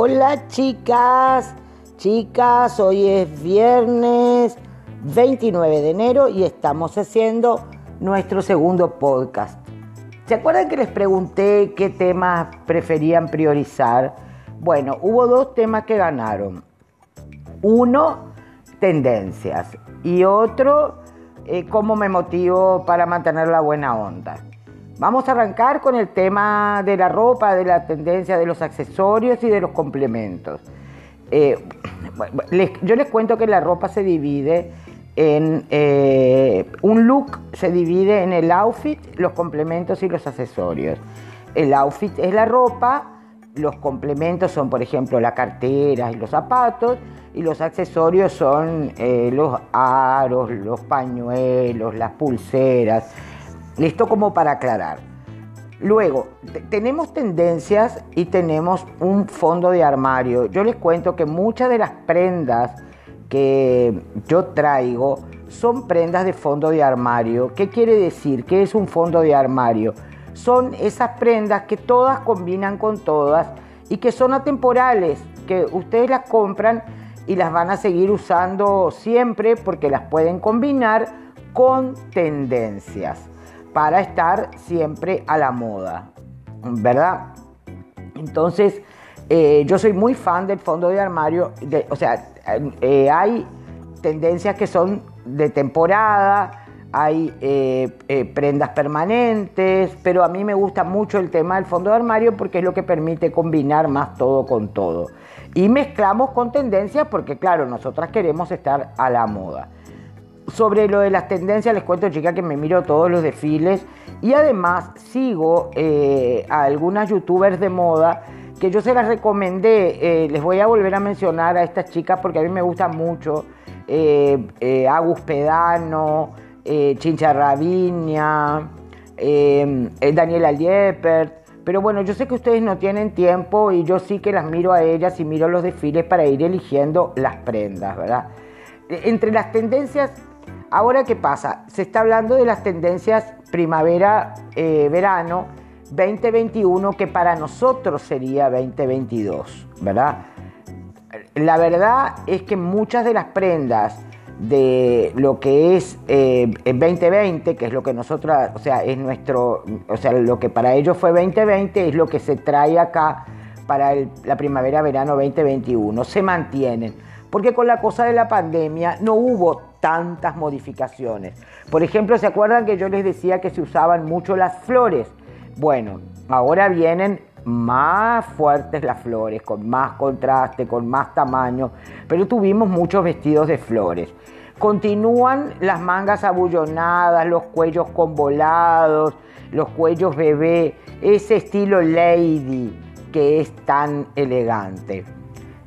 Hola chicas, chicas, hoy es viernes 29 de enero y estamos haciendo nuestro segundo podcast. ¿Se acuerdan que les pregunté qué temas preferían priorizar? Bueno, hubo dos temas que ganaron. Uno, tendencias y otro, eh, cómo me motivo para mantener la buena onda. Vamos a arrancar con el tema de la ropa, de la tendencia de los accesorios y de los complementos. Eh, yo les cuento que la ropa se divide en eh, un look, se divide en el outfit, los complementos y los accesorios. El outfit es la ropa, los complementos son, por ejemplo, la cartera y los zapatos, y los accesorios son eh, los aros, los pañuelos, las pulseras esto como para aclarar. Luego, tenemos tendencias y tenemos un fondo de armario. Yo les cuento que muchas de las prendas que yo traigo son prendas de fondo de armario. ¿Qué quiere decir? ¿Qué es un fondo de armario? Son esas prendas que todas combinan con todas y que son atemporales, que ustedes las compran y las van a seguir usando siempre porque las pueden combinar con tendencias para estar siempre a la moda, ¿verdad? Entonces, eh, yo soy muy fan del fondo de armario, o sea, eh, hay tendencias que son de temporada, hay eh, prendas permanentes, pero a mí me gusta mucho el tema del fondo de armario porque es lo que permite combinar más todo con todo. Y mezclamos con tendencias porque, claro, nosotras queremos estar a la moda sobre lo de las tendencias, les cuento, chica, que me miro todos los desfiles y además sigo eh, a algunas youtubers de moda que yo se las recomendé. Eh, les voy a volver a mencionar a estas chicas porque a mí me gustan mucho. Eh, Agus Pedano, Chincha Raviña, Daniela Liepert. Pero bueno, yo sé que ustedes no tienen tiempo y yo sí que las miro a ellas y miro los desfiles para ir eligiendo las prendas, ¿verdad? Entre las tendencias Ahora, ¿qué pasa? Se está hablando de las tendencias primavera-verano eh, 2021, que para nosotros sería 2022, ¿verdad? La verdad es que muchas de las prendas de lo que es 2020, eh, que es lo que nosotros, o sea, es nuestro, o sea, lo que para ellos fue 2020 es lo que se trae acá para la primavera-verano 2021, se mantienen. Porque con la cosa de la pandemia no hubo tantas modificaciones. Por ejemplo, ¿se acuerdan que yo les decía que se usaban mucho las flores? Bueno, ahora vienen más fuertes las flores, con más contraste, con más tamaño, pero tuvimos muchos vestidos de flores. Continúan las mangas abullonadas, los cuellos convolados, los cuellos bebé, ese estilo lady que es tan elegante.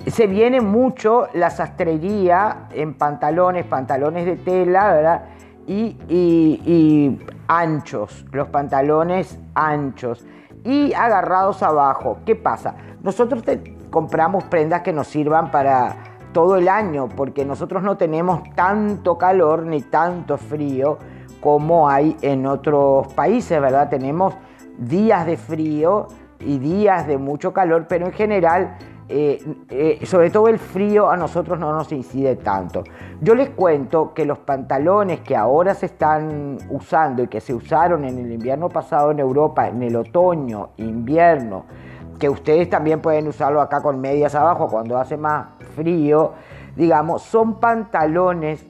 Se viene mucho la sastrería en pantalones, pantalones de tela, ¿verdad? Y, anchos, los pantalones anchos y agarrados abajo. ¿Qué pasa? Nosotros compramos prendas que nos sirvan para todo el año, porque nosotros no tenemos tanto calor ni tanto frío como hay en otros países, ¿verdad? Tenemos días de frío y días de mucho calor, pero en general eh, eh, sobre todo el frío a nosotros no nos incide tanto. Yo les cuento que los pantalones que ahora se están usando y que se usaron en el invierno pasado en Europa, en el otoño, invierno, que ustedes también pueden usarlo acá con medias abajo cuando hace más frío, digamos, son pantalones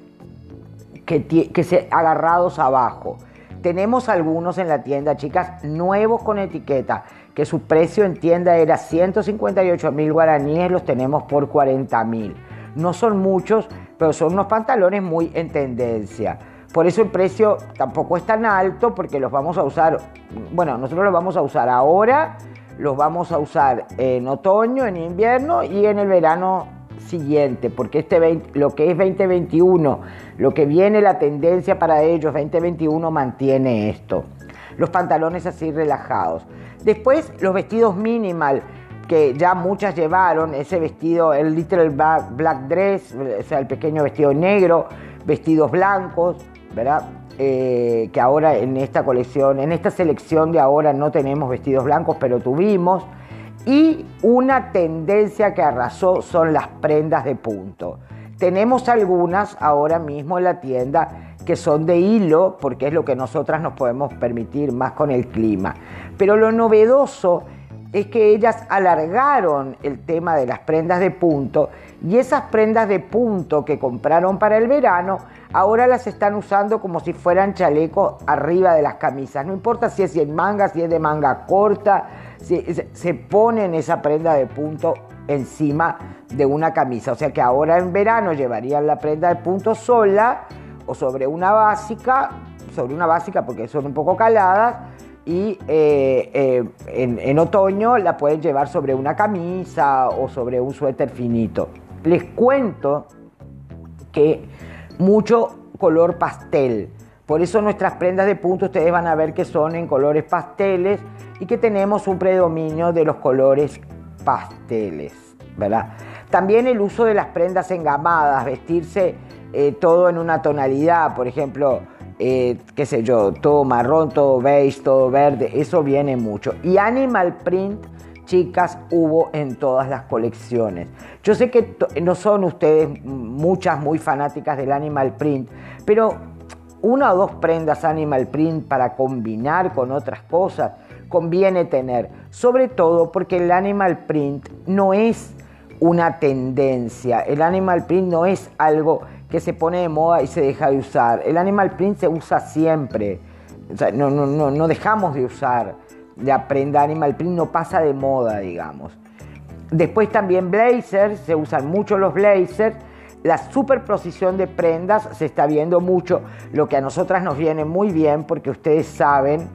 que, que se agarrados abajo. Tenemos algunos en la tienda, chicas, nuevos con etiqueta que su precio en tienda era 158 mil guaraníes, los tenemos por 40 mil. No son muchos, pero son unos pantalones muy en tendencia. Por eso el precio tampoco es tan alto porque los vamos a usar, bueno, nosotros los vamos a usar ahora, los vamos a usar en otoño, en invierno y en el verano siguiente, porque este lo que es 2021, lo que viene la tendencia para ellos, 2021 mantiene esto. Los pantalones así relajados. Después los vestidos minimal, que ya muchas llevaron, ese vestido, el little black, dress, o sea, el pequeño vestido negro, vestidos blancos, ¿verdad? Eh, que ahora en esta colección, en esta selección de ahora no tenemos vestidos blancos, pero tuvimos. Y una tendencia que arrasó son las prendas de punto. Tenemos algunas ahora mismo en la tienda que son de hilo, porque es lo que nosotras nos podemos permitir más con el clima. Pero lo novedoso es que ellas alargaron el tema de las prendas de punto y esas prendas de punto que compraron para el verano ahora las están usando como si fueran chalecos arriba de las camisas. No importa si es en manga, si es de manga corta, se ponen esa prenda de punto encima de una camisa. O sea que ahora en verano llevarían la prenda de punto sola o sobre una básica, sobre una básica porque son un poco caladas, y eh, eh, en, en, otoño la pueden llevar sobre una camisa o sobre un suéter finito. Les cuento que mucho color pastel. Por eso nuestras prendas de punto ustedes van a ver que son en colores pasteles y que tenemos un predominio de los colores pasteles, ¿verdad? También el uso de las prendas engamadas, vestirse eh, todo en una tonalidad, por ejemplo, eh, qué sé yo, todo marrón, todo beige, todo verde, eso viene mucho. Y animal print, chicas, hubo en todas las colecciones. Yo sé que no son ustedes muchas muy fanáticas del animal print, pero una o dos prendas animal print para combinar con otras cosas conviene tener, sobre todo porque el animal print no es una tendencia, el animal print no es algo que se pone de moda y se deja de usar. El animal print se usa siempre. no, no, no, no dejamos de usar la prenda animal print, no pasa de moda, digamos. Después también blazers, se usan mucho los blazers. La superposición de prendas se está viendo mucho, lo que a nosotras nos viene muy bien porque ustedes saben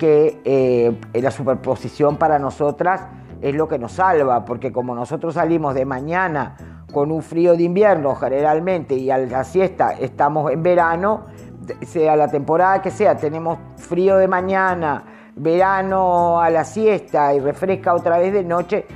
que eh, la superposición para nosotras es lo que nos salva, porque como nosotros salimos de mañana con un frío de invierno generalmente y a la siesta estamos en verano, sea la temporada que sea, tenemos frío de mañana, verano a la siesta y refresca otra vez de noche,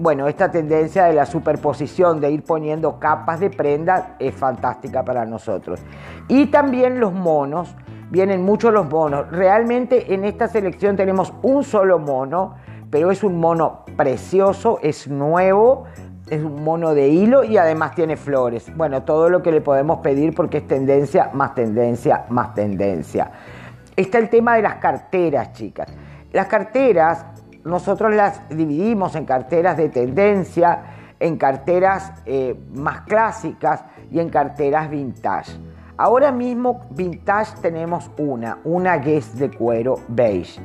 bueno, esta tendencia de la superposición, de ir poniendo capas de prenda, es fantástica para nosotros. Y también los monos, vienen muchos los monos. Realmente en esta selección tenemos un solo mono, pero es un mono precioso, es nuevo, es un mono de hilo y además tiene flores. Bueno, todo lo que le podemos pedir porque es tendencia, más tendencia, más tendencia. Está el tema de las carteras, chicas. Las carteras, nosotros las dividimos en carteras de tendencia, en carteras eh, más clásicas y en carteras vintage. Ahora mismo vintage tenemos una, una Guess de cuero beige.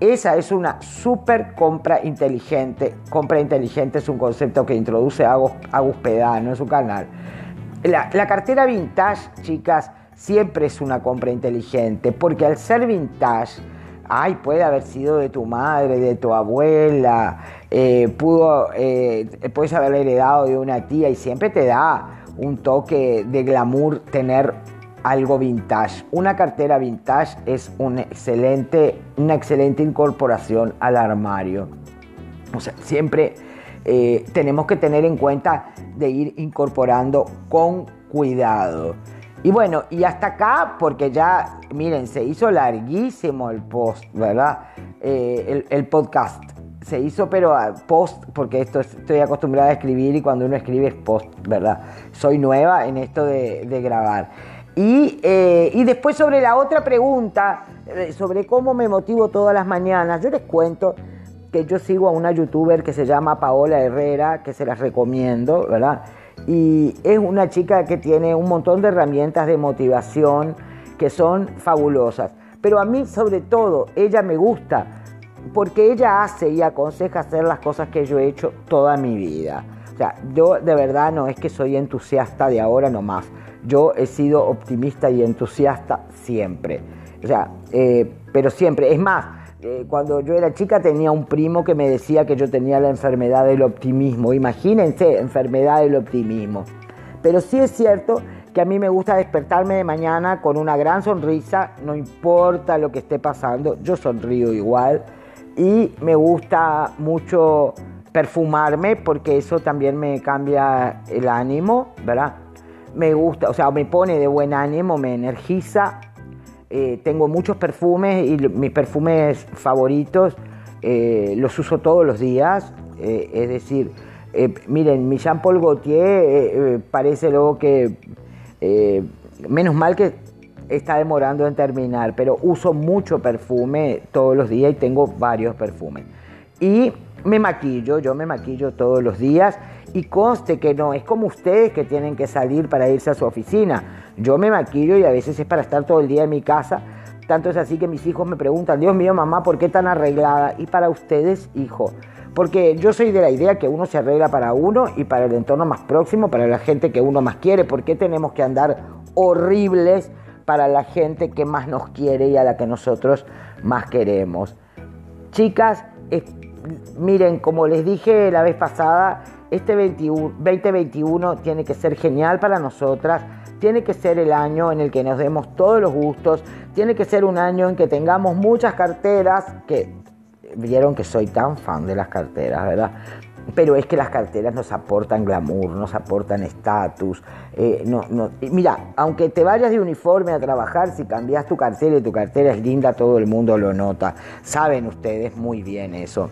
Esa es una super compra inteligente. Compra inteligente es un concepto que introduce Agus, Pedano en su canal. La, cartera vintage, chicas, siempre es una compra inteligente, porque al ser vintage, ay, puede haber sido de tu madre, de tu abuela, eh, pudo, eh, puedes haberla heredado de una tía y siempre te da un toque de glamour tener algo vintage. Una cartera vintage es una excelente, una excelente incorporación al armario. O sea, siempre eh, tenemos que tener en cuenta de ir incorporando con cuidado. Y bueno, y hasta acá, porque ya, miren, se hizo larguísimo el post, ¿verdad? Eh, el, podcast. Se hizo, pero post, porque esto estoy acostumbrada a escribir y cuando uno escribe es post, ¿verdad? Soy nueva en esto de grabar. Eh, y, después sobre la otra pregunta, eh, sobre cómo me motivo todas las mañanas, yo les cuento que yo sigo a una youtuber que se llama Paola Herrera, que se las recomiendo, ¿verdad? Y es una chica que tiene un montón de herramientas de motivación que son fabulosas. Pero a mí sobre todo, ella me gusta porque ella hace y aconseja hacer las cosas que yo he hecho toda mi vida. O sea, yo de verdad no es que soy entusiasta de ahora nomás yo he sido optimista y entusiasta siempre. O sea, eh, pero siempre. Es más, eh, cuando yo era chica tenía un primo que me decía que yo tenía la enfermedad del optimismo. Imagínense, enfermedad del optimismo. Pero sí es cierto que a mí me gusta despertarme de mañana con una gran sonrisa, no importa lo que esté pasando, yo sonrío igual. Y me gusta mucho perfumarme porque eso también me cambia el ánimo, ¿verdad? me gusta, o sea, me pone de buen ánimo, me energiza. Eh, tengo muchos perfumes y mis perfumes favoritos eh, los uso todos los días. Eh, es decir, miren, mi Jean Paul Gaultier parece luego que, menos mal que está demorando en terminar, pero uso mucho perfume todos los días y tengo varios perfumes. Y me maquillo, yo me maquillo todos los días y conste que no, es como ustedes que tienen que salir para irse a su oficina. Yo me maquillo y a veces es para estar todo el día en mi casa. Tanto es así que mis hijos me preguntan, Dios mío, mamá, ¿por qué tan arreglada? Y para ustedes, hijo, porque yo soy de la idea que uno se arregla para uno y para el entorno más próximo, para la gente que uno más quiere. ¿Por qué tenemos que andar horribles para la gente que más nos quiere y a la que nosotros más queremos? Chicas, miren, como les dije la vez pasada, este 2021 tiene que ser genial para nosotras, tiene que ser el año en el que nos demos todos los gustos, tiene que ser un año en que tengamos muchas carteras, que vieron que soy tan fan de las carteras, ¿verdad? Pero es que las carteras nos aportan glamour, nos aportan estatus. Eh, no, no. Mira, aunque te vayas de uniforme a trabajar, si cambias tu cartera y tu cartera es linda, todo el mundo lo nota. Saben ustedes muy bien eso.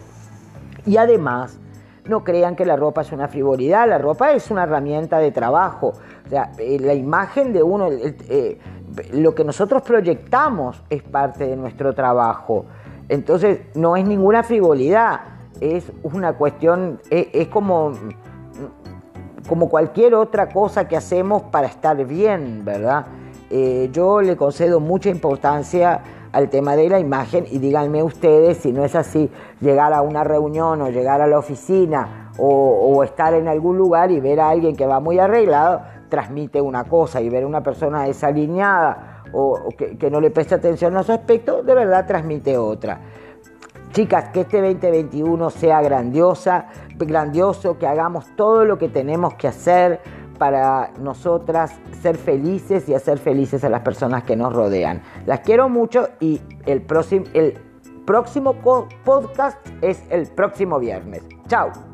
Y además, no crean que la ropa es una frivolidad, la ropa es una herramienta de trabajo. O sea, eh, la imagen de uno, eh, lo que nosotros proyectamos es parte de nuestro trabajo. Entonces, no es ninguna frivolidad, es una cuestión, es, como, como cualquier otra cosa que hacemos para estar bien, ¿verdad? Eh, yo le concedo mucha importancia al tema de la imagen y díganme ustedes si no es así, llegar a una reunión o llegar a la oficina o, estar en algún lugar y ver a alguien que va muy arreglado, transmite una cosa y ver a una persona desalineada o, que, que, no le presta atención a su aspecto, de verdad transmite otra. Chicas, que este 2021 sea grandiosa, grandioso, que hagamos todo lo que tenemos que hacer para nosotras ser felices y hacer felices a las personas que nos rodean. Las quiero mucho y el próximo, el próximo podcast es el próximo viernes. Chao.